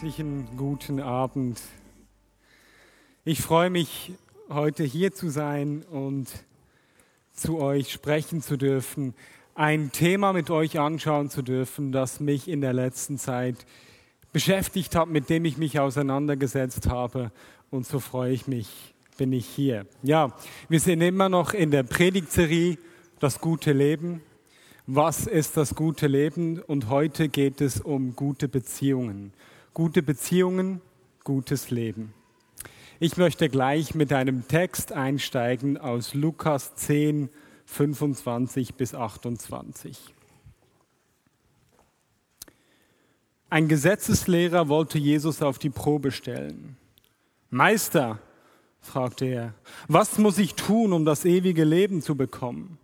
Herzlichen guten Abend. Ich freue mich, heute hier zu sein und zu euch sprechen zu dürfen, ein Thema mit euch anschauen zu dürfen, das mich in der letzten Zeit beschäftigt hat, mit dem ich mich auseinandergesetzt habe. Und so freue ich mich, bin ich hier. Ja, wir sind immer noch in der Predigtserie Das gute Leben. Was ist das gute Leben? Und heute geht es um gute Beziehungen. Gute Beziehungen, gutes Leben. Ich möchte gleich mit einem Text einsteigen aus Lukas 10, 25 bis 28. Ein Gesetzeslehrer wollte Jesus auf die Probe stellen. Meister, fragte er, was muss ich tun, um das ewige Leben zu bekommen?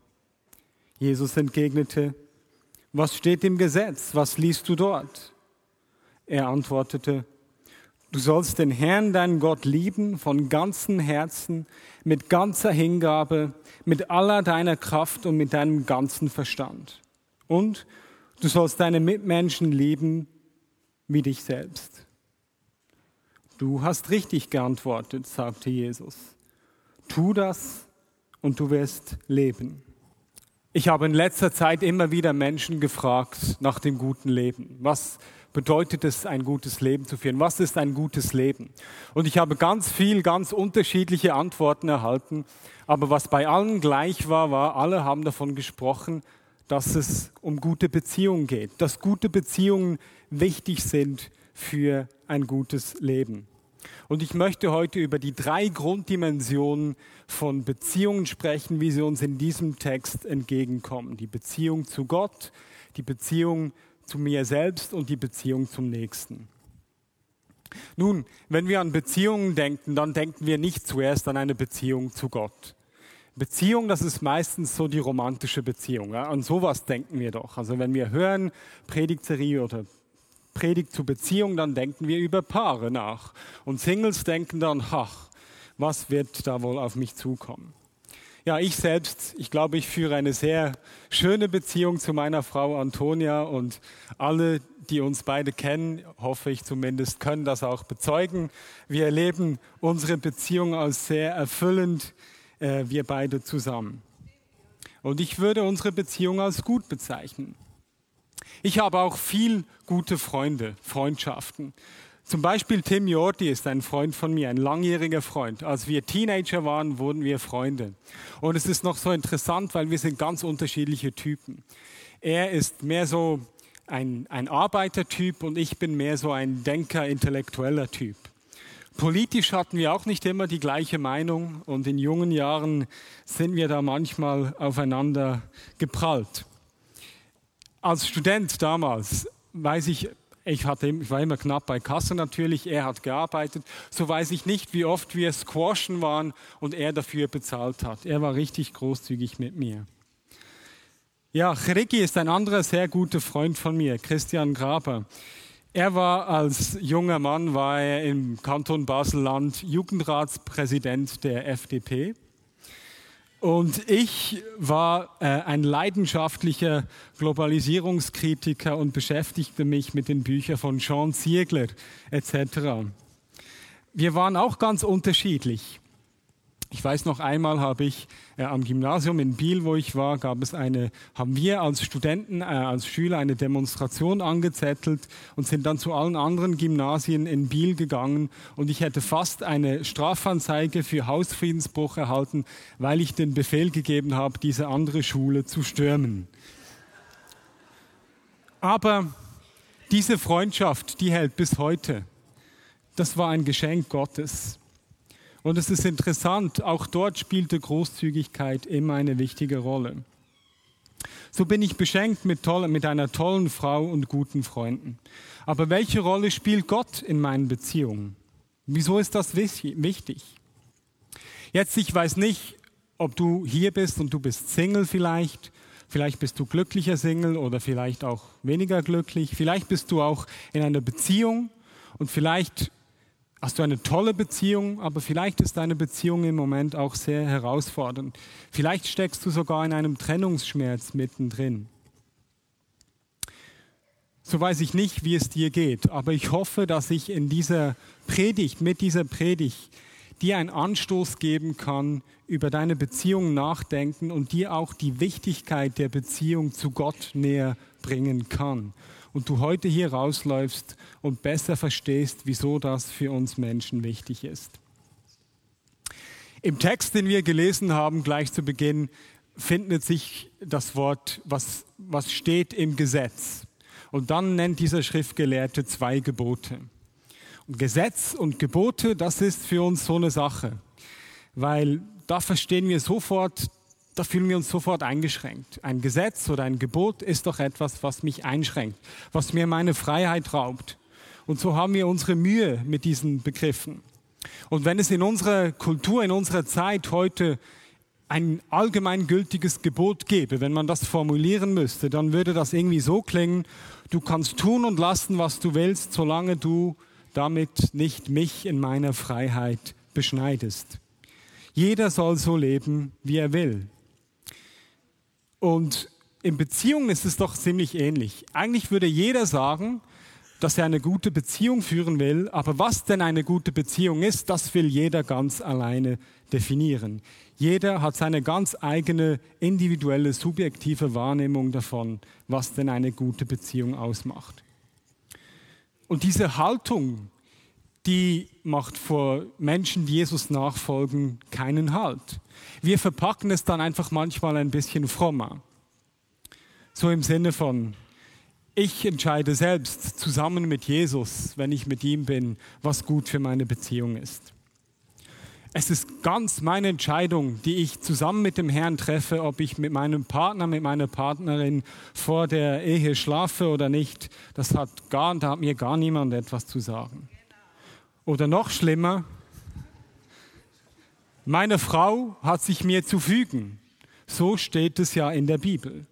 Jesus entgegnete, was steht im Gesetz? Was liest du dort? Er antwortete, du sollst den Herrn, deinen Gott, lieben von ganzem Herzen, mit ganzer Hingabe, mit aller deiner Kraft und mit deinem ganzen Verstand. Und du sollst deine Mitmenschen lieben wie dich selbst. Du hast richtig geantwortet, sagte Jesus. Tu das und du wirst leben. Ich habe in letzter Zeit immer wieder Menschen gefragt nach dem guten Leben. Was bedeutet es, ein gutes Leben zu führen? Was ist ein gutes Leben? Und ich habe ganz viel, ganz unterschiedliche Antworten erhalten. Aber was bei allen gleich war, war, alle haben davon gesprochen, dass es um gute Beziehungen geht, dass gute Beziehungen wichtig sind für ein gutes Leben. Und ich möchte heute über die drei Grunddimensionen von Beziehungen sprechen, wie sie uns in diesem Text entgegenkommen. Die Beziehung zu Gott, die Beziehung zu mir selbst und die Beziehung zum Nächsten. Nun, wenn wir an Beziehungen denken, dann denken wir nicht zuerst an eine Beziehung zu Gott. Beziehung, das ist meistens so die romantische Beziehung. An sowas denken wir doch. Also wenn wir hören, Predigtserie oder Predigt zu Beziehung, dann denken wir über Paare nach. Und Singles denken dann, ach, was wird da wohl auf mich zukommen? Ja, ich selbst, ich glaube, ich führe eine sehr schöne Beziehung zu meiner Frau Antonia und alle, die uns beide kennen, hoffe ich zumindest, können das auch bezeugen. Wir erleben unsere Beziehung als sehr erfüllend, äh, wir beide zusammen. Und ich würde unsere Beziehung als gut bezeichnen. Ich habe auch viel gute Freunde, Freundschaften. Zum Beispiel Tim Jordi ist ein Freund von mir, ein langjähriger Freund. Als wir Teenager waren, wurden wir Freunde. Und es ist noch so interessant, weil wir sind ganz unterschiedliche Typen. Er ist mehr so ein, ein Arbeitertyp und ich bin mehr so ein Denker, intellektueller Typ. Politisch hatten wir auch nicht immer die gleiche Meinung und in jungen Jahren sind wir da manchmal aufeinander geprallt als Student damals, weiß ich, ich, hatte, ich war immer knapp bei Kasse natürlich, er hat gearbeitet, so weiß ich nicht, wie oft wir squashen waren und er dafür bezahlt hat. Er war richtig großzügig mit mir. Ja, Chriki ist ein anderer sehr guter Freund von mir, Christian Graber. Er war als junger Mann, war er im Kanton Basel-Land Jugendratspräsident der FDP. Und ich war äh, ein leidenschaftlicher Globalisierungskritiker und beschäftigte mich mit den Büchern von Jean Ziegler etc. Wir waren auch ganz unterschiedlich. Ich weiß noch einmal habe ich äh, am Gymnasium in Biel, wo ich war, gab es eine, haben wir als Studenten, äh, als Schüler eine Demonstration angezettelt und sind dann zu allen anderen Gymnasien in Biel gegangen und ich hätte fast eine Strafanzeige für Hausfriedensbruch erhalten, weil ich den Befehl gegeben habe, diese andere Schule zu stürmen. Aber diese Freundschaft, die hält bis heute. Das war ein Geschenk Gottes. Und es ist interessant, auch dort spielte Großzügigkeit immer eine wichtige Rolle. So bin ich beschenkt mit, toll, mit einer tollen Frau und guten Freunden. Aber welche Rolle spielt Gott in meinen Beziehungen? Wieso ist das wichtig? Jetzt, ich weiß nicht, ob du hier bist und du bist Single vielleicht. Vielleicht bist du glücklicher Single oder vielleicht auch weniger glücklich. Vielleicht bist du auch in einer Beziehung und vielleicht hast du eine tolle Beziehung, aber vielleicht ist deine Beziehung im Moment auch sehr herausfordernd. Vielleicht steckst du sogar in einem Trennungsschmerz mittendrin. So weiß ich nicht, wie es dir geht, aber ich hoffe, dass ich in dieser Predigt, mit dieser Predigt, dir einen Anstoß geben kann, über deine Beziehung nachdenken und dir auch die Wichtigkeit der Beziehung zu Gott näher bringen kann. Und du heute hier rausläufst und besser verstehst, wieso das für uns Menschen wichtig ist. Im Text, den wir gelesen haben, gleich zu Beginn, findet sich das Wort, was, was steht im Gesetz. Und dann nennt dieser Schriftgelehrte zwei Gebote. Und Gesetz und Gebote, das ist für uns so eine Sache, weil da verstehen wir sofort, da fühlen wir uns sofort eingeschränkt. Ein Gesetz oder ein Gebot ist doch etwas, was mich einschränkt, was mir meine Freiheit raubt. Und so haben wir unsere Mühe mit diesen Begriffen. Und wenn es in unserer Kultur, in unserer Zeit heute ein allgemeingültiges Gebot gäbe, wenn man das formulieren müsste, dann würde das irgendwie so klingen, du kannst tun und lassen, was du willst, solange du damit nicht mich in meiner Freiheit beschneidest. Jeder soll so leben, wie er will. Und in Beziehungen ist es doch ziemlich ähnlich. Eigentlich würde jeder sagen, dass er eine gute Beziehung führen will, aber was denn eine gute Beziehung ist, das will jeder ganz alleine definieren. Jeder hat seine ganz eigene individuelle, subjektive Wahrnehmung davon, was denn eine gute Beziehung ausmacht. Und diese Haltung, die macht vor Menschen, die Jesus nachfolgen, keinen Halt. Wir verpacken es dann einfach manchmal ein bisschen frommer. So im Sinne von, ich entscheide selbst zusammen mit Jesus, wenn ich mit ihm bin, was gut für meine Beziehung ist. Es ist ganz meine Entscheidung, die ich zusammen mit dem Herrn treffe, ob ich mit meinem Partner, mit meiner Partnerin vor der Ehe schlafe oder nicht. Das hat, gar, da hat mir gar niemand etwas zu sagen. Oder noch schlimmer, meine Frau hat sich mir zu fügen. So steht es ja in der Bibel.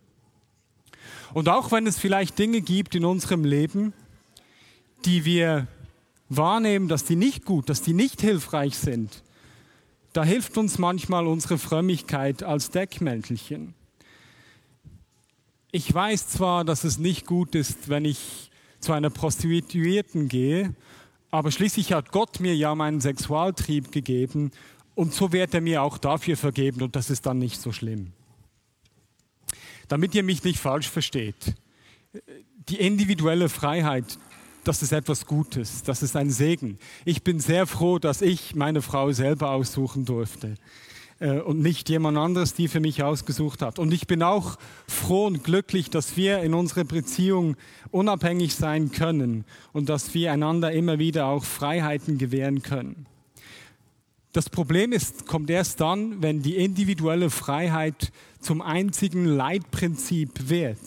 Und auch wenn es vielleicht Dinge gibt in unserem Leben, die wir wahrnehmen, dass die nicht gut, dass die nicht hilfreich sind, da hilft uns manchmal unsere Frömmigkeit als Deckmäntelchen. Ich weiß zwar, dass es nicht gut ist, wenn ich zu einer Prostituierten gehe, aber schließlich hat Gott mir ja meinen Sexualtrieb gegeben und so wird er mir auch dafür vergeben und das ist dann nicht so schlimm. Damit ihr mich nicht falsch versteht, die individuelle Freiheit, das ist etwas Gutes, das ist ein Segen. Ich bin sehr froh, dass ich meine Frau selber aussuchen durfte äh, und nicht jemand anderes die für mich ausgesucht hat. Und ich bin auch froh und glücklich, dass wir in unserer Beziehung unabhängig sein können und dass wir einander immer wieder auch Freiheiten gewähren können. Das Problem ist, kommt erst dann, wenn die individuelle Freiheit zum einzigen Leitprinzip wird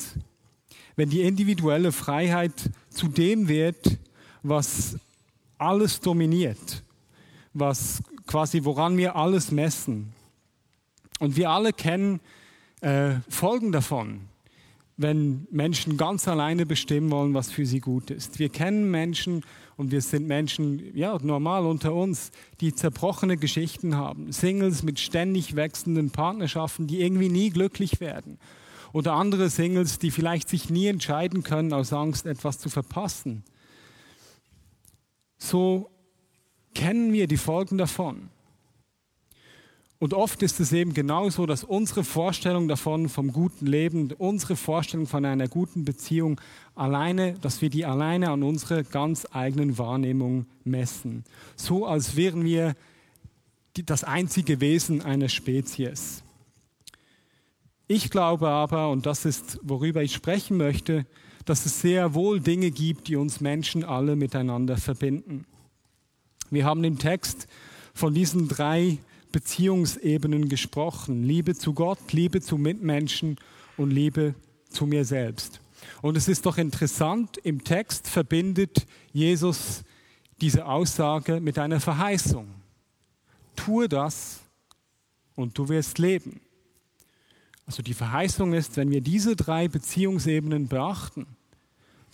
wenn die individuelle Freiheit zu dem wird, was alles dominiert, was quasi woran wir alles messen. Und wir alle kennen äh, Folgen davon, wenn Menschen ganz alleine bestimmen wollen, was für sie gut ist. Wir kennen Menschen und wir sind Menschen, ja, normal unter uns, die zerbrochene Geschichten haben. Singles mit ständig wechselnden Partnerschaften, die irgendwie nie glücklich werden. Oder andere Singles, die vielleicht sich nie entscheiden können aus Angst, etwas zu verpassen. So kennen wir die Folgen davon. Und oft ist es eben genauso, dass unsere Vorstellung davon, vom guten Leben, unsere Vorstellung von einer guten Beziehung alleine, dass wir die alleine an unsere ganz eigenen Wahrnehmung messen. So als wären wir das einzige Wesen einer Spezies. Ich glaube aber, und das ist, worüber ich sprechen möchte, dass es sehr wohl Dinge gibt, die uns Menschen alle miteinander verbinden. Wir haben im Text von diesen drei Beziehungsebenen gesprochen. Liebe zu Gott, Liebe zu Mitmenschen und Liebe zu mir selbst. Und es ist doch interessant, im Text verbindet Jesus diese Aussage mit einer Verheißung. Tue das und du wirst leben. Also die Verheißung ist, wenn wir diese drei Beziehungsebenen beachten,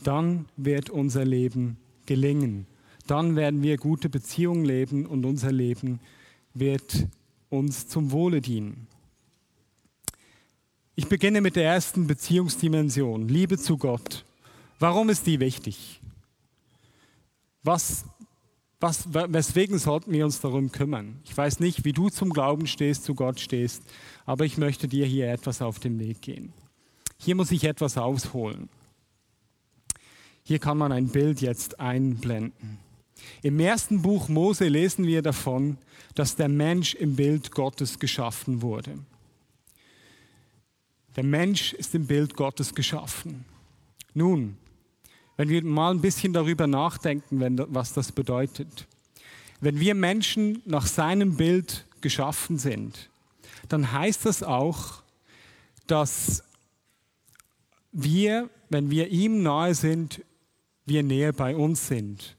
dann wird unser Leben gelingen. Dann werden wir gute Beziehungen leben und unser Leben wird uns zum Wohle dienen. Ich beginne mit der ersten Beziehungsdimension, Liebe zu Gott. Warum ist die wichtig? Was, was, weswegen sollten wir uns darum kümmern? Ich weiß nicht, wie du zum Glauben stehst, zu Gott stehst, aber ich möchte dir hier etwas auf den Weg gehen. Hier muss ich etwas ausholen. Hier kann man ein Bild jetzt einblenden. Im ersten Buch Mose lesen wir davon, dass der Mensch im Bild Gottes geschaffen wurde. Der Mensch ist im Bild Gottes geschaffen. Nun, wenn wir mal ein bisschen darüber nachdenken, was das bedeutet. Wenn wir Menschen nach seinem Bild geschaffen sind, dann heißt das auch, dass wir, wenn wir ihm nahe sind, wir näher bei uns sind.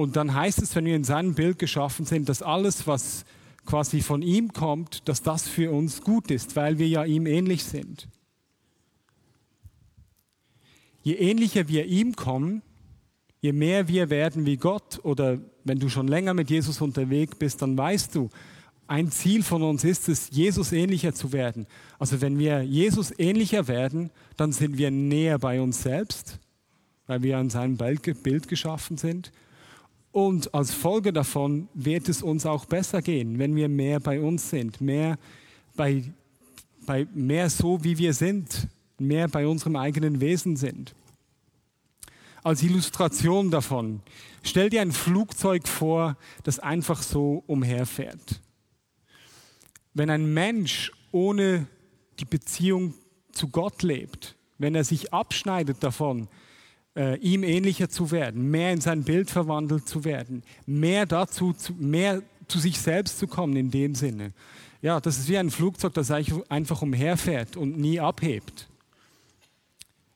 Und dann heißt es, wenn wir in seinem Bild geschaffen sind, dass alles, was quasi von ihm kommt, dass das für uns gut ist, weil wir ja ihm ähnlich sind. Je ähnlicher wir ihm kommen, je mehr wir werden wie Gott oder wenn du schon länger mit Jesus unterwegs bist, dann weißt du, ein Ziel von uns ist es, Jesus ähnlicher zu werden. Also wenn wir Jesus ähnlicher werden, dann sind wir näher bei uns selbst, weil wir an seinem Bild geschaffen sind und als Folge davon wird es uns auch besser gehen, wenn wir mehr bei uns sind, mehr, bei, bei, mehr so, wie wir sind, mehr bei unserem eigenen Wesen sind. Als Illustration davon, stell dir ein Flugzeug vor, das einfach so umherfährt. Wenn ein Mensch ohne die Beziehung zu Gott lebt, wenn er sich abschneidet davon, äh, ihm ähnlicher zu werden, mehr in sein Bild verwandelt zu werden, mehr dazu, zu, mehr zu sich selbst zu kommen in dem Sinne. Ja, das ist wie ein Flugzeug, das einfach umherfährt und nie abhebt.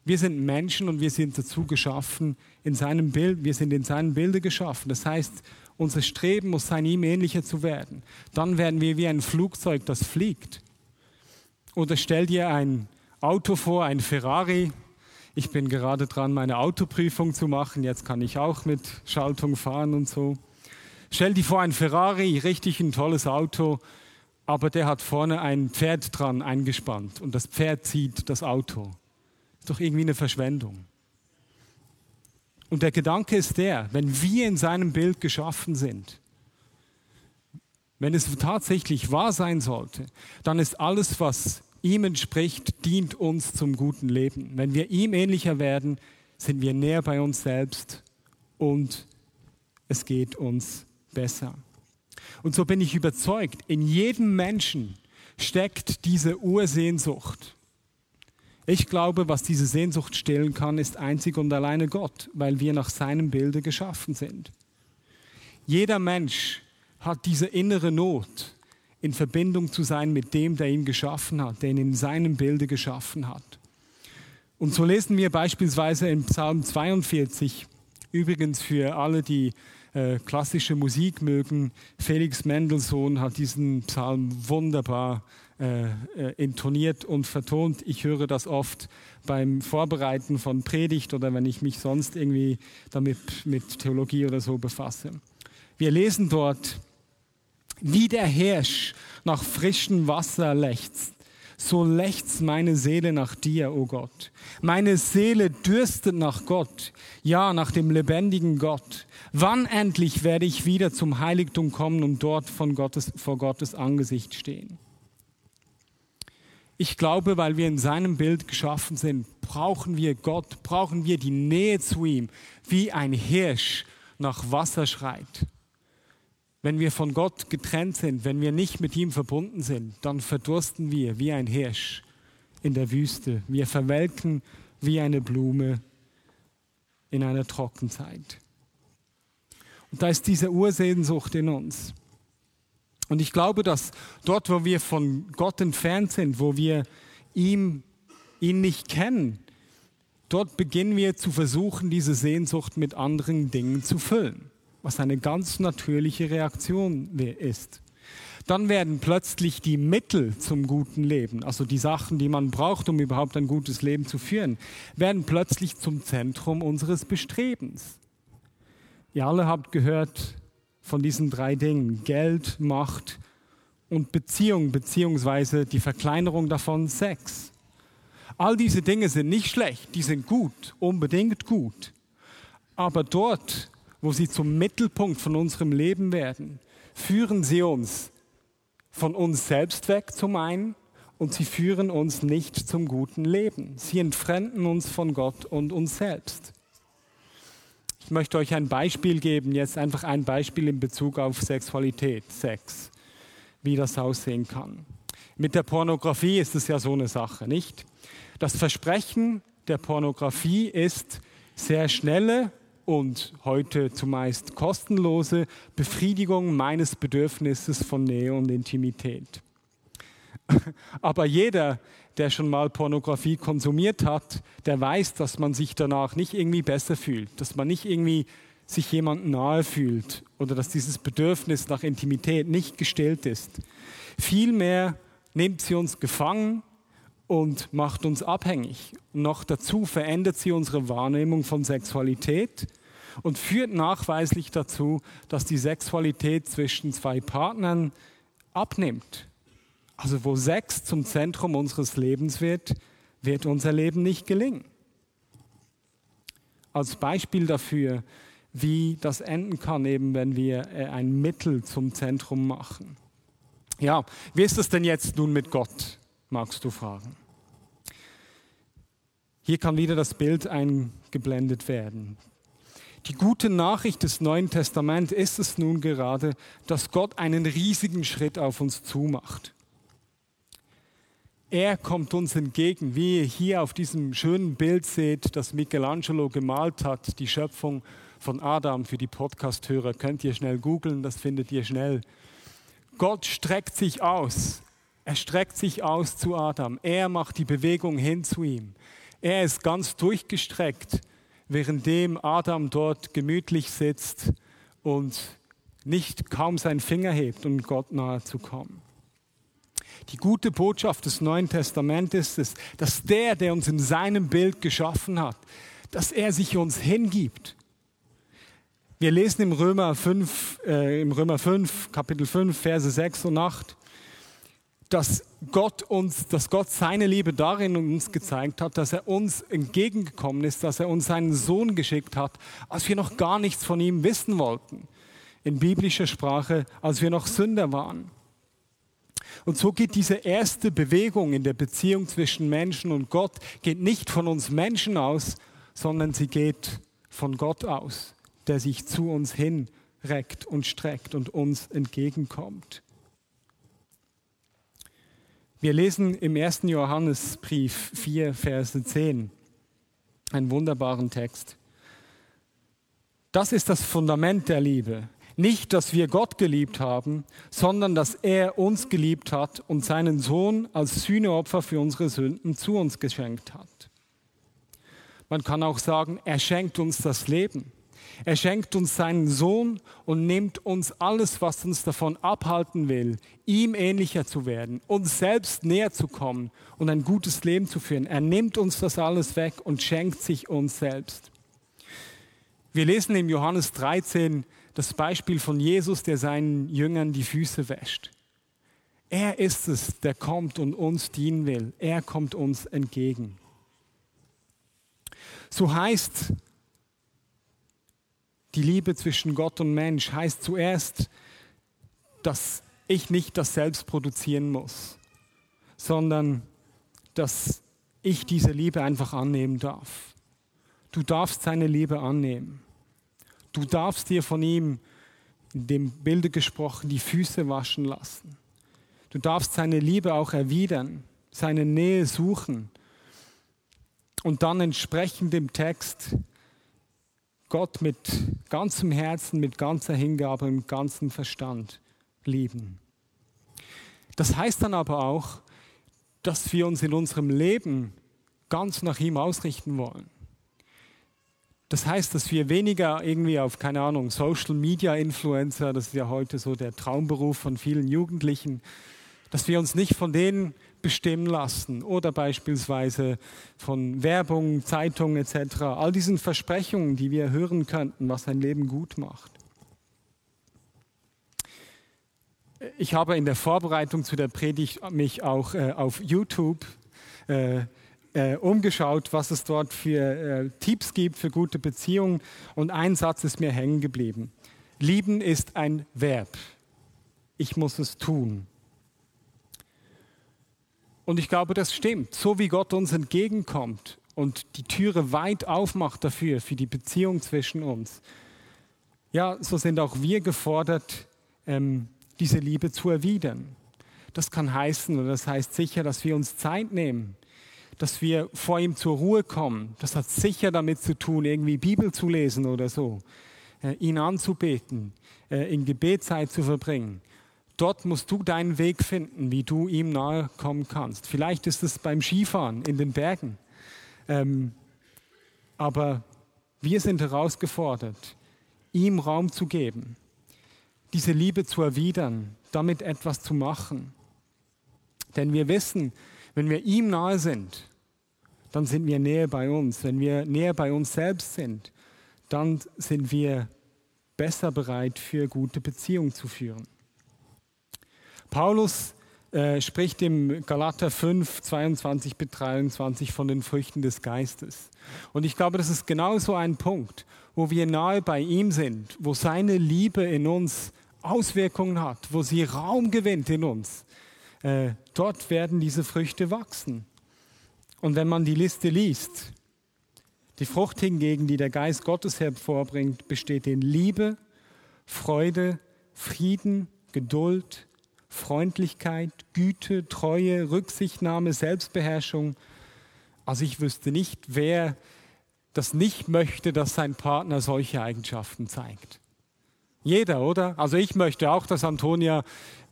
Wir sind Menschen und wir sind dazu geschaffen, in seinem Bild, wir sind in seinem Bilde geschaffen. Das heißt, unser Streben muss sein, ihm ähnlicher zu werden. Dann werden wir wie ein Flugzeug, das fliegt. Oder stell dir ein Auto vor, ein Ferrari, ich bin gerade dran, meine Autoprüfung zu machen. Jetzt kann ich auch mit Schaltung fahren und so. Stell dir vor, ein Ferrari, richtig ein tolles Auto, aber der hat vorne ein Pferd dran eingespannt und das Pferd zieht das Auto. Ist doch irgendwie eine Verschwendung. Und der Gedanke ist der, wenn wir in seinem Bild geschaffen sind, wenn es tatsächlich wahr sein sollte, dann ist alles, was ihm entspricht, dient uns zum guten Leben. Wenn wir ihm ähnlicher werden, sind wir näher bei uns selbst und es geht uns besser. Und so bin ich überzeugt, in jedem Menschen steckt diese Ursehnsucht. Ich glaube, was diese Sehnsucht stillen kann, ist einzig und alleine Gott, weil wir nach seinem Bilde geschaffen sind. Jeder Mensch hat diese innere Not, in Verbindung zu sein mit dem, der ihn geschaffen hat, der ihn in seinem Bilde geschaffen hat. Und so lesen wir beispielsweise in Psalm 42, übrigens für alle, die äh, klassische Musik mögen, Felix Mendelssohn hat diesen Psalm wunderbar äh, äh, intoniert und vertont. Ich höre das oft beim Vorbereiten von Predigt oder wenn ich mich sonst irgendwie damit mit Theologie oder so befasse. Wir lesen dort, wie der Hirsch nach frischem Wasser lechzt, so lechzt meine Seele nach dir, o oh Gott. Meine Seele dürstet nach Gott, ja, nach dem lebendigen Gott. Wann endlich werde ich wieder zum Heiligtum kommen und dort von Gottes, vor Gottes Angesicht stehen? Ich glaube, weil wir in seinem Bild geschaffen sind, brauchen wir Gott, brauchen wir die Nähe zu ihm, wie ein Hirsch nach Wasser schreit. Wenn wir von Gott getrennt sind, wenn wir nicht mit ihm verbunden sind, dann verdursten wir wie ein Hirsch in der Wüste. Wir verwelken wie eine Blume in einer Trockenzeit. Und da ist diese Ursehnsucht in uns. Und ich glaube, dass dort, wo wir von Gott entfernt sind, wo wir ihm ihn nicht kennen, dort beginnen wir zu versuchen, diese Sehnsucht mit anderen Dingen zu füllen, was eine ganz natürliche Reaktion ist. Dann werden plötzlich die Mittel zum guten Leben, also die Sachen, die man braucht, um überhaupt ein gutes Leben zu führen, werden plötzlich zum Zentrum unseres Bestrebens. Ihr alle habt gehört von diesen drei Dingen, Geld, Macht und Beziehung, beziehungsweise die Verkleinerung davon Sex. All diese Dinge sind nicht schlecht, die sind gut, unbedingt gut. Aber dort, wo sie zum Mittelpunkt von unserem Leben werden, führen sie uns von uns selbst weg zum einen und sie führen uns nicht zum guten Leben. Sie entfremden uns von Gott und uns selbst. Ich möchte euch ein Beispiel geben, jetzt einfach ein Beispiel in Bezug auf Sexualität, Sex, wie das aussehen kann. Mit der Pornografie ist es ja so eine Sache, nicht? Das Versprechen der Pornografie ist sehr schnelle und heute zumeist kostenlose Befriedigung meines Bedürfnisses von Nähe und Intimität. Aber jeder, der schon mal Pornografie konsumiert hat, der weiß, dass man sich danach nicht irgendwie besser fühlt, dass man nicht irgendwie sich jemand nahe fühlt oder dass dieses Bedürfnis nach Intimität nicht gestillt ist. Vielmehr nimmt sie uns gefangen und macht uns abhängig. Noch dazu verändert sie unsere Wahrnehmung von Sexualität und führt nachweislich dazu, dass die Sexualität zwischen zwei Partnern abnimmt. Also wo Sex zum Zentrum unseres Lebens wird, wird unser Leben nicht gelingen. Als Beispiel dafür, wie das enden kann, eben wenn wir äh, ein Mittel zum Zentrum machen. Ja, wie ist es denn jetzt nun mit Gott? Magst du fragen. Hier kann wieder das Bild eingeblendet werden. Die gute Nachricht des Neuen Testaments ist es nun gerade, dass Gott einen riesigen Schritt auf uns zumacht. Er kommt uns entgegen, wie ihr hier auf diesem schönen Bild seht, das Michelangelo gemalt hat, die Schöpfung von Adam für die Podcasthörer. Könnt ihr schnell googeln, das findet ihr schnell. Gott streckt sich aus er streckt sich aus zu Adam. Er macht die Bewegung hin zu ihm. Er ist ganz durchgestreckt, währenddem Adam dort gemütlich sitzt und nicht kaum seinen Finger hebt, um Gott nahe zu kommen. Die gute Botschaft des Neuen Testamentes ist, dass der, der uns in seinem Bild geschaffen hat, dass er sich uns hingibt. Wir lesen im Römer 5, äh, im Römer 5, Kapitel 5, Verse 6 und 8, dass Gott uns, dass Gott seine Liebe darin uns gezeigt hat, dass er uns entgegengekommen ist, dass er uns seinen Sohn geschickt hat, als wir noch gar nichts von ihm wissen wollten. In biblischer Sprache, als wir noch Sünder waren. Und so geht diese erste Bewegung in der Beziehung zwischen Menschen und Gott, geht nicht von uns Menschen aus, sondern sie geht von Gott aus, der sich zu uns hinreckt und streckt und uns entgegenkommt. Wir lesen im ersten Johannesbrief 4, Verse 10, einen wunderbaren Text. Das ist das Fundament der Liebe. Nicht, dass wir Gott geliebt haben, sondern dass er uns geliebt hat und seinen Sohn als Sühneopfer für unsere Sünden zu uns geschenkt hat. Man kann auch sagen, er schenkt uns das Leben. Er schenkt uns seinen Sohn und nimmt uns alles, was uns davon abhalten will, ihm ähnlicher zu werden, uns selbst näher zu kommen und ein gutes Leben zu führen. Er nimmt uns das alles weg und schenkt sich uns selbst. Wir lesen im Johannes 13 das Beispiel von Jesus, der seinen Jüngern die Füße wäscht. Er ist es, der kommt und uns dienen will. Er kommt uns entgegen. So heißt die Liebe zwischen Gott und Mensch heißt zuerst, dass ich nicht das selbst produzieren muss, sondern dass ich diese Liebe einfach annehmen darf. Du darfst seine Liebe annehmen. Du darfst dir von ihm, in dem Bilde gesprochen, die Füße waschen lassen. Du darfst seine Liebe auch erwidern, seine Nähe suchen und dann entsprechend dem Text Gott mit ganzem Herzen, mit ganzer Hingabe, mit ganzem Verstand lieben. Das heißt dann aber auch, dass wir uns in unserem Leben ganz nach ihm ausrichten wollen. Das heißt, dass wir weniger irgendwie auf, keine Ahnung, Social Media Influencer, das ist ja heute so der Traumberuf von vielen Jugendlichen, dass wir uns nicht von denen bestimmen lassen oder beispielsweise von Werbung, Zeitungen etc. All diesen Versprechungen, die wir hören könnten, was ein Leben gut macht. Ich habe in der Vorbereitung zu der Predigt mich auch äh, auf YouTube äh, äh, umgeschaut, was es dort für äh, Tipps gibt für gute Beziehungen und ein Satz ist mir hängen geblieben. Lieben ist ein Verb. Ich muss es tun. Und ich glaube, das stimmt. So wie Gott uns entgegenkommt und die Türe weit aufmacht dafür, für die Beziehung zwischen uns, ja, so sind auch wir gefordert, ähm, diese Liebe zu erwidern. Das kann heißen, oder das heißt sicher, dass wir uns Zeit nehmen, dass wir vor ihm zur Ruhe kommen. Das hat sicher damit zu tun, irgendwie Bibel zu lesen oder so, äh, ihn anzubeten, äh, in Gebetszeit zu verbringen. Dort musst du deinen Weg finden, wie du ihm nahe kommen kannst. Vielleicht ist es beim Skifahren in den Bergen. Ähm, aber wir sind herausgefordert, ihm Raum zu geben, diese Liebe zu erwidern, damit etwas zu machen. Denn wir wissen, wenn wir ihm nahe sind, dann sind wir näher bei uns. Wenn wir näher bei uns selbst sind, dann sind wir besser bereit, für gute Beziehungen zu führen. Paulus äh, spricht im Galater 5, 22 bis 23 von den Früchten des Geistes. Und ich glaube, das ist genau so ein Punkt, wo wir nahe bei ihm sind, wo seine Liebe in uns Auswirkungen hat, wo sie Raum gewinnt in uns. Äh, dort werden diese Früchte wachsen. Und wenn man die Liste liest, die Frucht hingegen, die der Geist Gottes hervorbringt, besteht in Liebe, Freude, Frieden, Geduld, Freundlichkeit, Güte, Treue, Rücksichtnahme, Selbstbeherrschung. Also ich wüsste nicht, wer das nicht möchte, dass sein Partner solche Eigenschaften zeigt. Jeder, oder? Also ich möchte auch, dass Antonia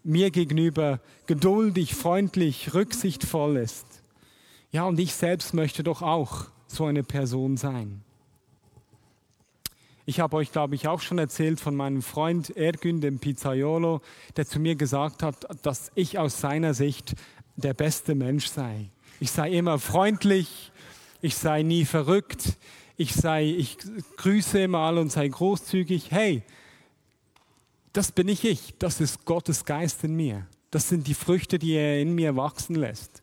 mir gegenüber geduldig, freundlich, rücksichtsvoll ist. Ja, und ich selbst möchte doch auch so eine Person sein. Ich habe euch, glaube ich, auch schon erzählt von meinem Freund Ergün, dem Pizzaiolo, der zu mir gesagt hat, dass ich aus seiner Sicht der beste Mensch sei. Ich sei immer freundlich, ich sei nie verrückt, ich sei, ich grüße immer alle und sei großzügig. Hey, das bin ich ich, das ist Gottes Geist in mir. Das sind die Früchte, die er in mir wachsen lässt.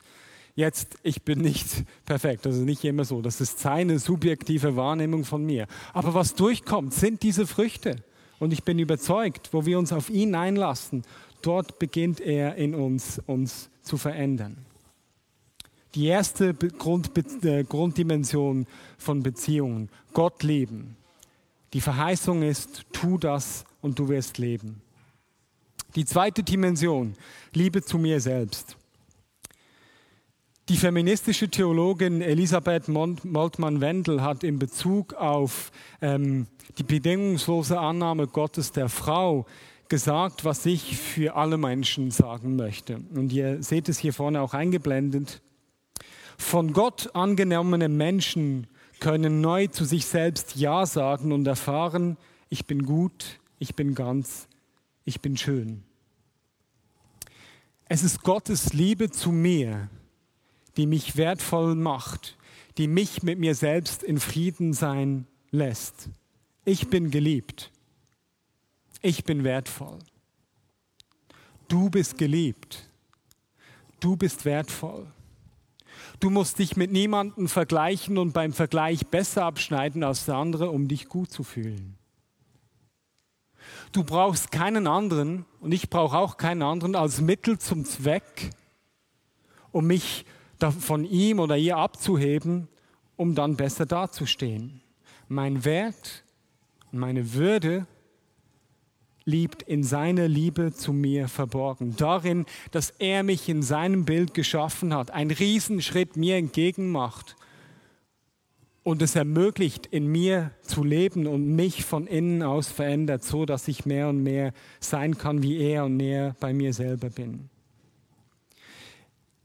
Jetzt, ich bin nicht perfekt, das ist nicht immer so. Das ist seine subjektive Wahrnehmung von mir. Aber was durchkommt, sind diese Früchte. Und ich bin überzeugt, wo wir uns auf ihn einlassen, dort beginnt er in uns, uns zu verändern. Die erste äh, Grunddimension von Beziehungen, Gott lieben. Die Verheißung ist, tu das und du wirst leben. Die zweite Dimension, Liebe zu mir selbst. Die feministische Theologin Elisabeth Moltmann-Wendel hat in Bezug auf ähm, die bedingungslose Annahme Gottes der Frau gesagt, was ich für alle Menschen sagen möchte. Und ihr seht es hier vorne auch eingeblendet. Von Gott angenommene Menschen können neu zu sich selbst Ja sagen und erfahren, ich bin gut, ich bin ganz, ich bin schön. Es ist Gottes Liebe zu mir, die mich wertvoll macht, die mich mit mir selbst in Frieden sein lässt. Ich bin geliebt. Ich bin wertvoll. Du bist geliebt. Du bist wertvoll. Du musst dich mit niemandem vergleichen und beim Vergleich besser abschneiden als der andere, um dich gut zu fühlen. Du brauchst keinen anderen und ich brauche auch keinen anderen als Mittel zum Zweck, um mich von ihm oder ihr abzuheben, um dann besser dazustehen. Mein Wert, meine Würde liegt in seiner Liebe zu mir verborgen. Darin, dass er mich in seinem Bild geschaffen hat, einen Riesenschritt mir entgegenmacht und es ermöglicht, in mir zu leben und mich von innen aus verändert, so dass ich mehr und mehr sein kann wie er und mehr bei mir selber bin.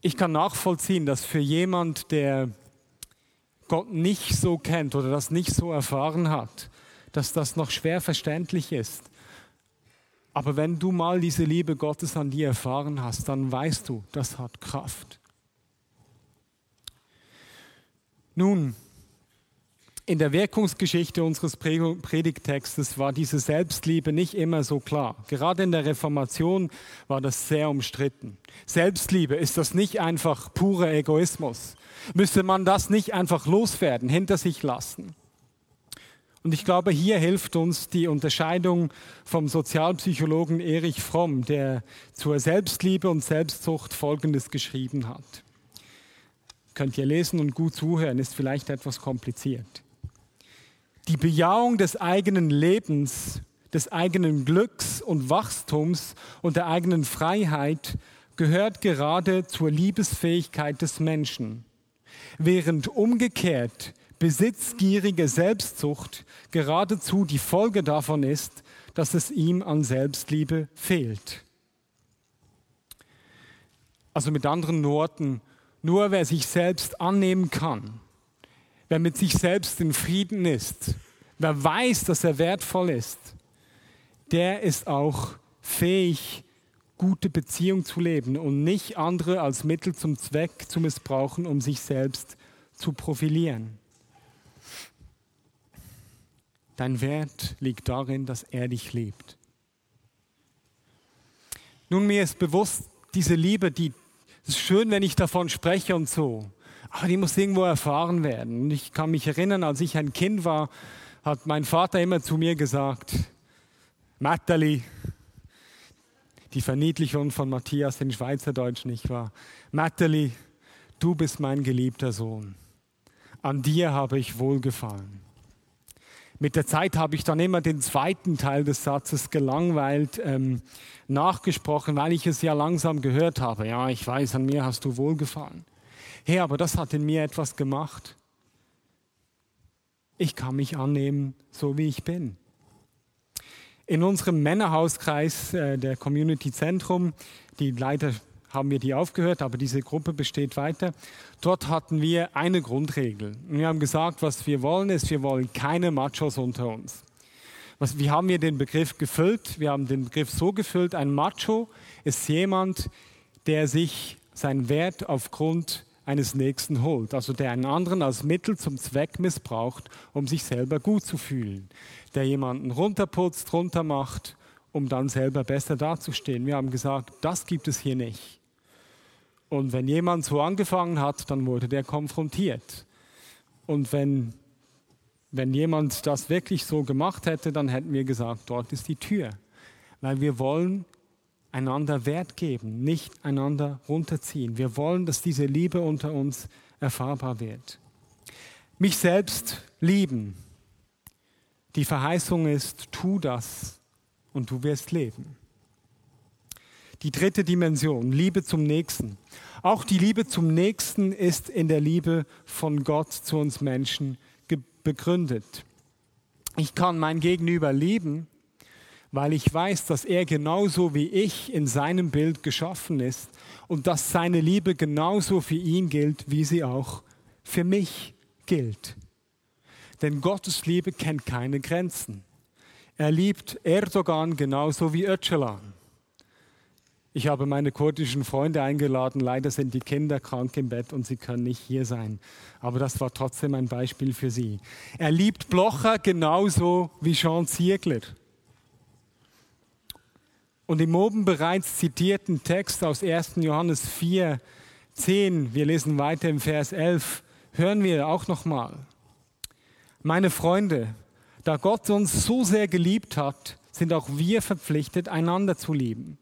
Ich kann nachvollziehen, dass für jemand, der Gott nicht so kennt oder das nicht so erfahren hat, dass das noch schwer verständlich ist. Aber wenn du mal diese Liebe Gottes an dir erfahren hast, dann weißt du, das hat Kraft. Nun, in der Wirkungsgeschichte unseres Predigtextes war diese Selbstliebe nicht immer so klar. Gerade in der Reformation war das sehr umstritten. Selbstliebe, ist das nicht einfach purer Egoismus? Müsste man das nicht einfach loswerden, hinter sich lassen? Und ich glaube, hier hilft uns die Unterscheidung vom Sozialpsychologen Erich Fromm, der zur Selbstliebe und Selbstzucht Folgendes geschrieben hat. Könnt ihr lesen und gut zuhören, ist vielleicht etwas kompliziert. Die Bejahung des eigenen Lebens, des eigenen Glücks und Wachstums und der eigenen Freiheit gehört gerade zur Liebesfähigkeit des Menschen, während umgekehrt besitzgierige Selbstzucht geradezu die Folge davon ist, dass es ihm an Selbstliebe fehlt. Also mit anderen Worten, nur wer sich selbst annehmen kann, wer mit sich selbst in Frieden ist, wer weiß, dass er wertvoll ist, der ist auch fähig, gute Beziehung zu leben und nicht andere als Mittel zum Zweck zu missbrauchen, um sich selbst zu profilieren. Dein Wert liegt darin, dass er dich liebt. Nun, mir ist bewusst, diese Liebe, die ist schön, wenn ich davon spreche und so. Aber die muss irgendwo erfahren werden. Und ich kann mich erinnern, als ich ein Kind war, hat mein Vater immer zu mir gesagt, Matteli, die Verniedlichung von Matthias in Schweizerdeutsch nicht wahr? Matteli, du bist mein geliebter Sohn. An dir habe ich wohlgefallen. Mit der Zeit habe ich dann immer den zweiten Teil des Satzes gelangweilt ähm, nachgesprochen, weil ich es ja langsam gehört habe. Ja, ich weiß, an mir hast du wohlgefallen. Hey, aber das hat in mir etwas gemacht. Ich kann mich annehmen, so wie ich bin. In unserem Männerhauskreis äh, der Community Zentrum, die leider haben wir die aufgehört, aber diese Gruppe besteht weiter. Dort hatten wir eine Grundregel. Wir haben gesagt, was wir wollen, ist, wir wollen keine Machos unter uns. Was, wie haben wir den Begriff gefüllt? Wir haben den Begriff so gefüllt, ein Macho ist jemand, der sich seinen Wert aufgrund eines Nächsten holt, also der einen anderen als Mittel zum Zweck missbraucht, um sich selber gut zu fühlen, der jemanden runterputzt, runtermacht, um dann selber besser dazustehen. Wir haben gesagt, das gibt es hier nicht. Und wenn jemand so angefangen hat, dann wurde der konfrontiert. Und wenn, wenn jemand das wirklich so gemacht hätte, dann hätten wir gesagt, dort ist die Tür. Weil wir wollen einander Wert geben, nicht einander runterziehen. Wir wollen, dass diese Liebe unter uns erfahrbar wird. Mich selbst lieben. Die Verheißung ist, tu das und du wirst leben. Die dritte Dimension, Liebe zum Nächsten. Auch die Liebe zum Nächsten ist in der Liebe von Gott zu uns Menschen begründet. Ich kann mein Gegenüber lieben, weil ich weiß, dass er genauso wie ich in seinem Bild geschaffen ist und dass seine Liebe genauso für ihn gilt, wie sie auch für mich gilt. Denn Gottes Liebe kennt keine Grenzen. Er liebt Erdogan genauso wie Öcalan. Ich habe meine kurdischen Freunde eingeladen. Leider sind die Kinder krank im Bett und sie können nicht hier sein. Aber das war trotzdem ein Beispiel für sie. Er liebt Blocher genauso wie Jean Ziegler. Und im oben bereits zitierten Text aus 1. Johannes 4, 10, wir lesen weiter im Vers 11, hören wir auch nochmal. Meine Freunde, da Gott uns so sehr geliebt hat, sind auch wir verpflichtet, einander zu lieben.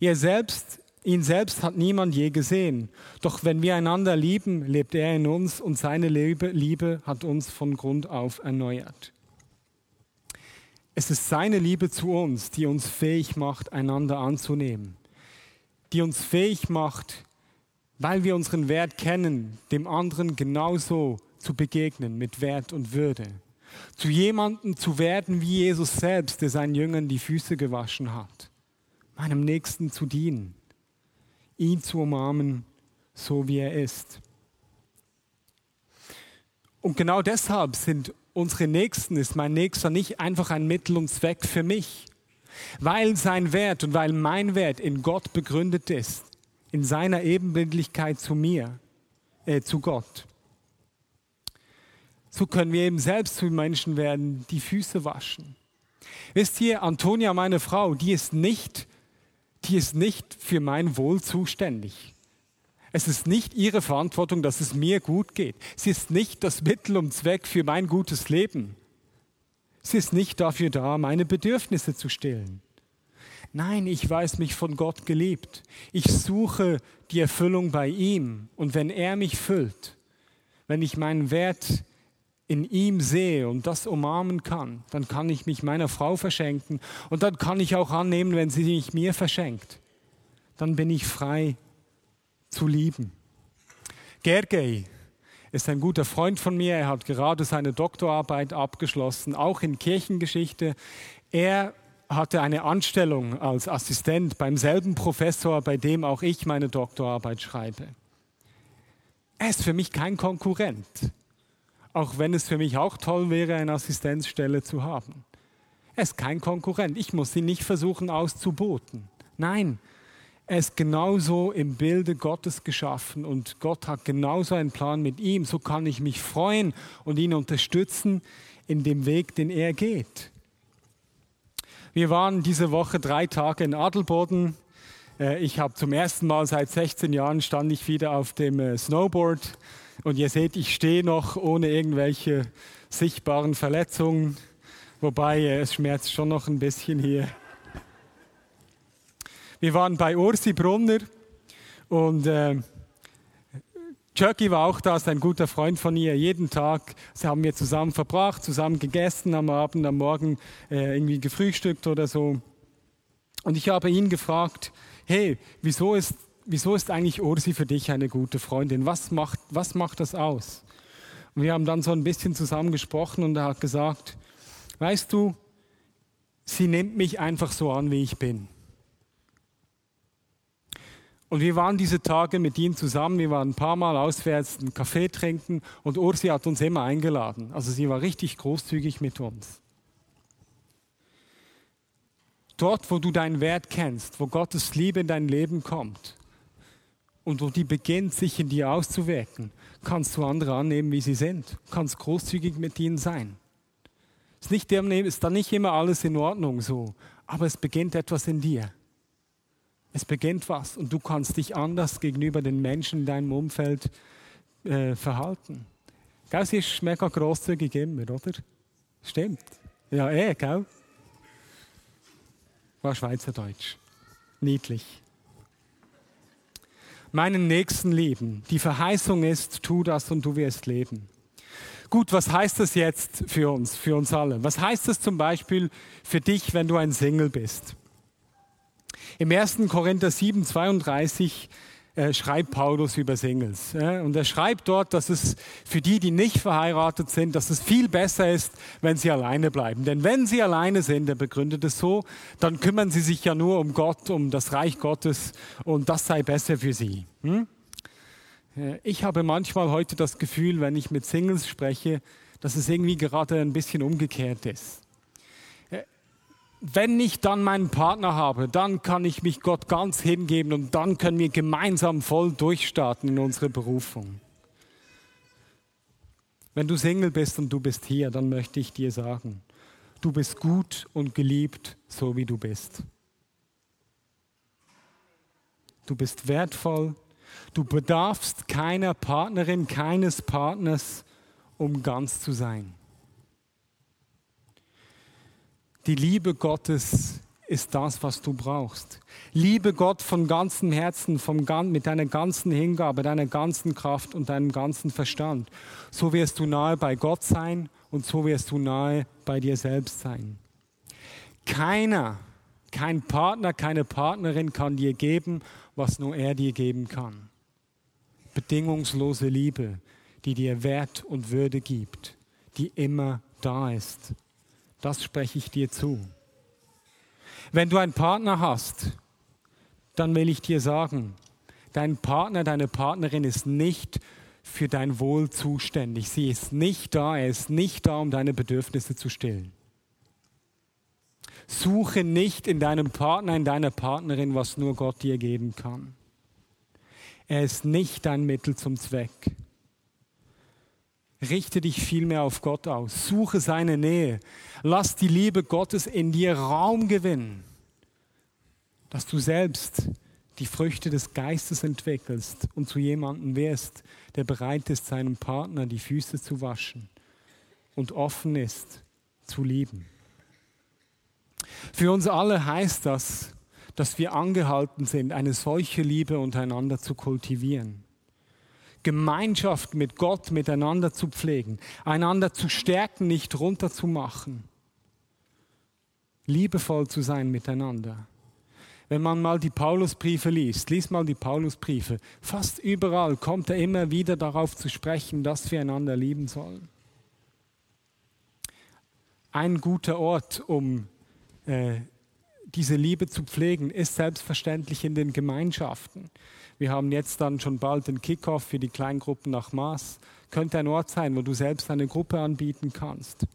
Ihr selbst, ihn selbst hat niemand je gesehen. Doch wenn wir einander lieben, lebt er in uns und seine Liebe, Liebe hat uns von Grund auf erneuert. Es ist seine Liebe zu uns, die uns fähig macht, einander anzunehmen, die uns fähig macht, weil wir unseren Wert kennen, dem anderen genauso zu begegnen mit Wert und Würde. Zu jemandem zu werden wie Jesus selbst, der seinen Jüngern die Füße gewaschen hat. Meinem Nächsten zu dienen. Ihn zu umarmen, so wie er ist. Und genau deshalb sind unsere Nächsten, ist mein Nächster nicht einfach ein Mittel und Zweck für mich, weil sein Wert und weil mein Wert in Gott begründet ist, in seiner Ebenbildlichkeit zu mir, äh, zu Gott. So können wir eben selbst zu Menschen werden, die Füße waschen. Wisst ihr, Antonia, meine Frau, die ist nicht, die ist nicht für mein Wohl zuständig. Es ist nicht ihre Verantwortung, dass es mir gut geht. Sie ist nicht das Mittel und Zweck für mein gutes Leben. Sie ist nicht dafür da, meine Bedürfnisse zu stillen. Nein, ich weiß mich von Gott geliebt. Ich suche die Erfüllung bei ihm. Und wenn er mich füllt, wenn ich meinen Wert in ihm sehe und das umarmen kann, dann kann ich mich meiner Frau verschenken und dann kann ich auch annehmen, wenn sie mich mir verschenkt. Dann bin ich frei zu lieben. Gergely ist ein guter Freund von mir. Er hat gerade seine Doktorarbeit abgeschlossen, auch in Kirchengeschichte. Er hatte eine Anstellung als Assistent beim selben Professor, bei dem auch ich meine Doktorarbeit schreibe. Er ist für mich kein Konkurrent, auch wenn es für mich auch toll wäre, eine Assistenzstelle zu haben. Er ist kein Konkurrent. Ich muss ihn nicht versuchen auszuboten. Nein, er ist genauso im Bilde Gottes geschaffen und Gott hat genauso einen Plan mit ihm. So kann ich mich freuen und ihn unterstützen in dem Weg, den er geht. Wir waren diese Woche drei Tage in Adelboden. Äh, ich habe zum ersten Mal seit 16 Jahren stand ich wieder auf dem äh, Snowboard und ihr seht, ich stehe noch ohne irgendwelche sichtbaren Verletzungen, wobei äh, es schmerzt schon noch ein bisschen hier. Wir waren bei Ursi Brunner und äh, Chucky war auch da, ist ein guter Freund von ihr. Jeden Tag sie haben wir zusammen verbracht, zusammen gegessen, am Abend, am Morgen äh, irgendwie gefrühstückt oder so. Und ich habe ihn gefragt, hey, wieso ist, wieso ist eigentlich Ursi für dich eine gute Freundin? Was macht, was macht das aus? Und wir haben dann so ein bisschen zusammen gesprochen und er hat gesagt, weißt du, sie nimmt mich einfach so an, wie ich bin. Und wir waren diese Tage mit ihm zusammen, wir waren ein paar Mal auswärts einen Kaffee trinken und Ursi hat uns immer eingeladen. Also sie war richtig großzügig mit uns. Dort, wo du deinen Wert kennst, wo Gottes Liebe in dein Leben kommt und wo die beginnt, sich in dir auszuwirken, kannst du andere annehmen, wie sie sind, kannst großzügig mit ihnen sein. Ist, nicht, ist dann nicht immer alles in Ordnung so, aber es beginnt etwas in dir. Es beginnt was und du kannst dich anders gegenüber den Menschen in deinem Umfeld äh, verhalten. Gell, sie ist mega grosszügig immer, oder? Stimmt. Ja, eh, gell? War Schweizerdeutsch. Niedlich. Meinen Nächsten lieben. Die Verheißung ist, tu das und du wirst leben. Gut, was heißt das jetzt für uns, für uns alle? Was heißt das zum Beispiel für dich, wenn du ein Single bist? Im 1. Korinther 7, 32 äh, schreibt Paulus über Singles. Ja? Und er schreibt dort, dass es für die, die nicht verheiratet sind, dass es viel besser ist, wenn sie alleine bleiben. Denn wenn sie alleine sind, er begründet es so, dann kümmern sie sich ja nur um Gott, um das Reich Gottes und das sei besser für sie. Hm? Ich habe manchmal heute das Gefühl, wenn ich mit Singles spreche, dass es irgendwie gerade ein bisschen umgekehrt ist wenn ich dann meinen Partner habe, dann kann ich mich Gott ganz hingeben und dann können wir gemeinsam voll durchstarten in unsere Berufung. Wenn du Single bist und du bist hier, dann möchte ich dir sagen, du bist gut und geliebt, so wie du bist. Du bist wertvoll, du bedarfst keiner Partnerin, keines Partners, um ganz zu sein. Die Liebe Gottes ist das, was du brauchst. Liebe Gott von ganzem Herzen, vom, mit deiner ganzen Hingabe, deiner ganzen Kraft und deinem ganzen Verstand. So wirst du nahe bei Gott sein und so wirst du nahe bei dir selbst sein. Keiner, kein Partner, keine Partnerin kann dir geben, was nur er dir geben kann. Bedingungslose Liebe, die dir Wert und Würde gibt, die immer da ist. Das spreche ich dir zu. Wenn du einen Partner hast, dann will ich dir sagen, dein Partner, deine Partnerin ist nicht für dein Wohl zuständig. Sie ist nicht da, er ist nicht da, um deine Bedürfnisse zu stillen. Suche nicht in deinem Partner, in deiner Partnerin, was nur Gott dir geben kann. Er ist nicht dein Mittel zum Zweck. Richte dich vielmehr auf Gott aus. Suche seine Nähe. Lass die Liebe Gottes in dir Raum gewinnen, dass du selbst die Früchte des Geistes entwickelst und zu jemandem wirst, der bereit ist, seinem Partner die Füße zu waschen und offen ist zu lieben. Für uns alle heißt das, dass wir angehalten sind, eine solche Liebe untereinander zu kultivieren. Gemeinschaft mit Gott miteinander zu pflegen, einander zu stärken, nicht runterzumachen, liebevoll zu sein miteinander. Wenn man mal die Paulusbriefe liest, liest mal die Paulusbriefe, fast überall kommt er immer wieder darauf zu sprechen, dass wir einander lieben sollen. Ein guter Ort, um äh, diese Liebe zu pflegen, ist selbstverständlich in den Gemeinschaften. Wir haben jetzt dann schon bald den Kickoff für die Kleingruppen nach Maß. Könnte ein Ort sein, wo du selbst eine Gruppe anbieten kannst.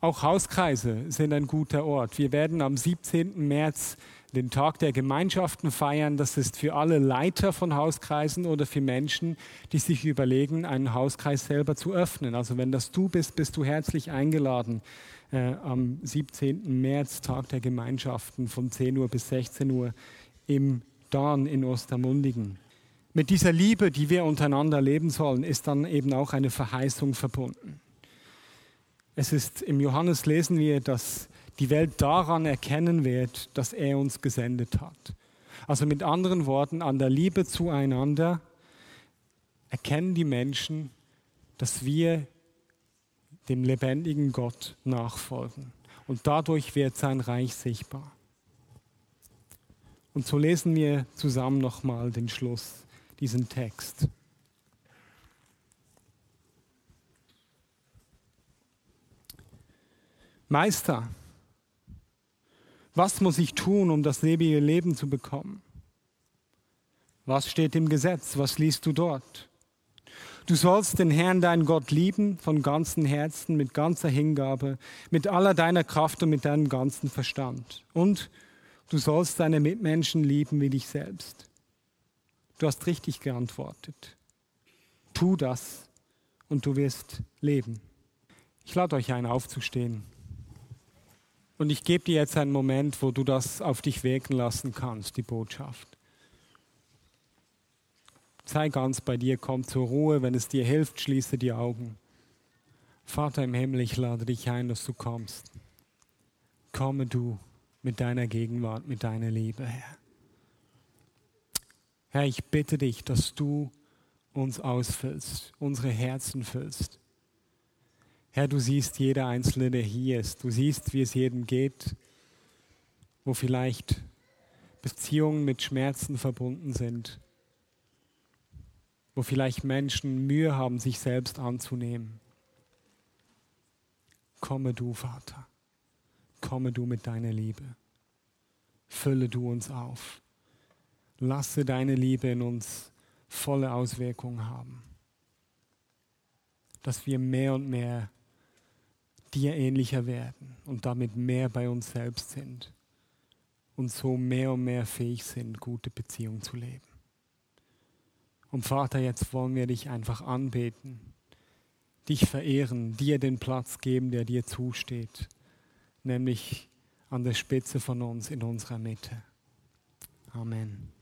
Auch Hauskreise sind ein guter Ort. Wir werden am 17. März den Tag der Gemeinschaften feiern. Das ist für alle Leiter von Hauskreisen oder für Menschen, die sich überlegen, einen Hauskreis selber zu öffnen. Also wenn das du bist, bist du herzlich eingeladen äh, am 17. März, Tag der Gemeinschaften von 10 Uhr bis 16 Uhr im Dorn in Ostermundigen. Mit dieser Liebe, die wir untereinander leben sollen, ist dann eben auch eine Verheißung verbunden. Es ist im Johannes lesen wir, dass die Welt daran erkennen wird, dass er uns gesendet hat. Also mit anderen Worten, an der Liebe zueinander erkennen die Menschen, dass wir dem lebendigen Gott nachfolgen. Und dadurch wird sein Reich sichtbar. Und so lesen wir zusammen nochmal den Schluss, diesen Text. Meister, was muss ich tun, um das ewige Leben zu bekommen? Was steht im Gesetz? Was liest du dort? Du sollst den Herrn, deinen Gott, lieben von ganzem Herzen, mit ganzer Hingabe, mit aller deiner Kraft und mit deinem ganzen Verstand. Und Du sollst deine Mitmenschen lieben wie dich selbst. Du hast richtig geantwortet. Tu das und du wirst leben. Ich lade euch ein, aufzustehen. Und ich gebe dir jetzt einen Moment, wo du das auf dich wirken lassen kannst, die Botschaft. Sei ganz bei dir, komm zur Ruhe. Wenn es dir hilft, schließe die Augen. Vater im Himmel, ich lade dich ein, dass du kommst. Komme du mit deiner Gegenwart, mit deiner Liebe, Herr. Herr, ich bitte dich, dass du uns ausfüllst, unsere Herzen füllst. Herr, du siehst jeder Einzelne, der hier ist. Du siehst, wie es jedem geht, wo vielleicht Beziehungen mit Schmerzen verbunden sind, wo vielleicht Menschen Mühe haben, sich selbst anzunehmen. Komme du, Vater komme du mit deiner Liebe. Fülle du uns auf. Lasse deine Liebe in uns volle Auswirkungen haben. Dass wir mehr und mehr dir ähnlicher werden und damit mehr bei uns selbst sind und so mehr und mehr fähig sind, gute Beziehungen zu leben. Und Vater, jetzt wollen wir dich einfach anbeten, dich verehren, dir den Platz geben, der dir zusteht nämlich an der Spitze von uns in unserer Mitte. Amen.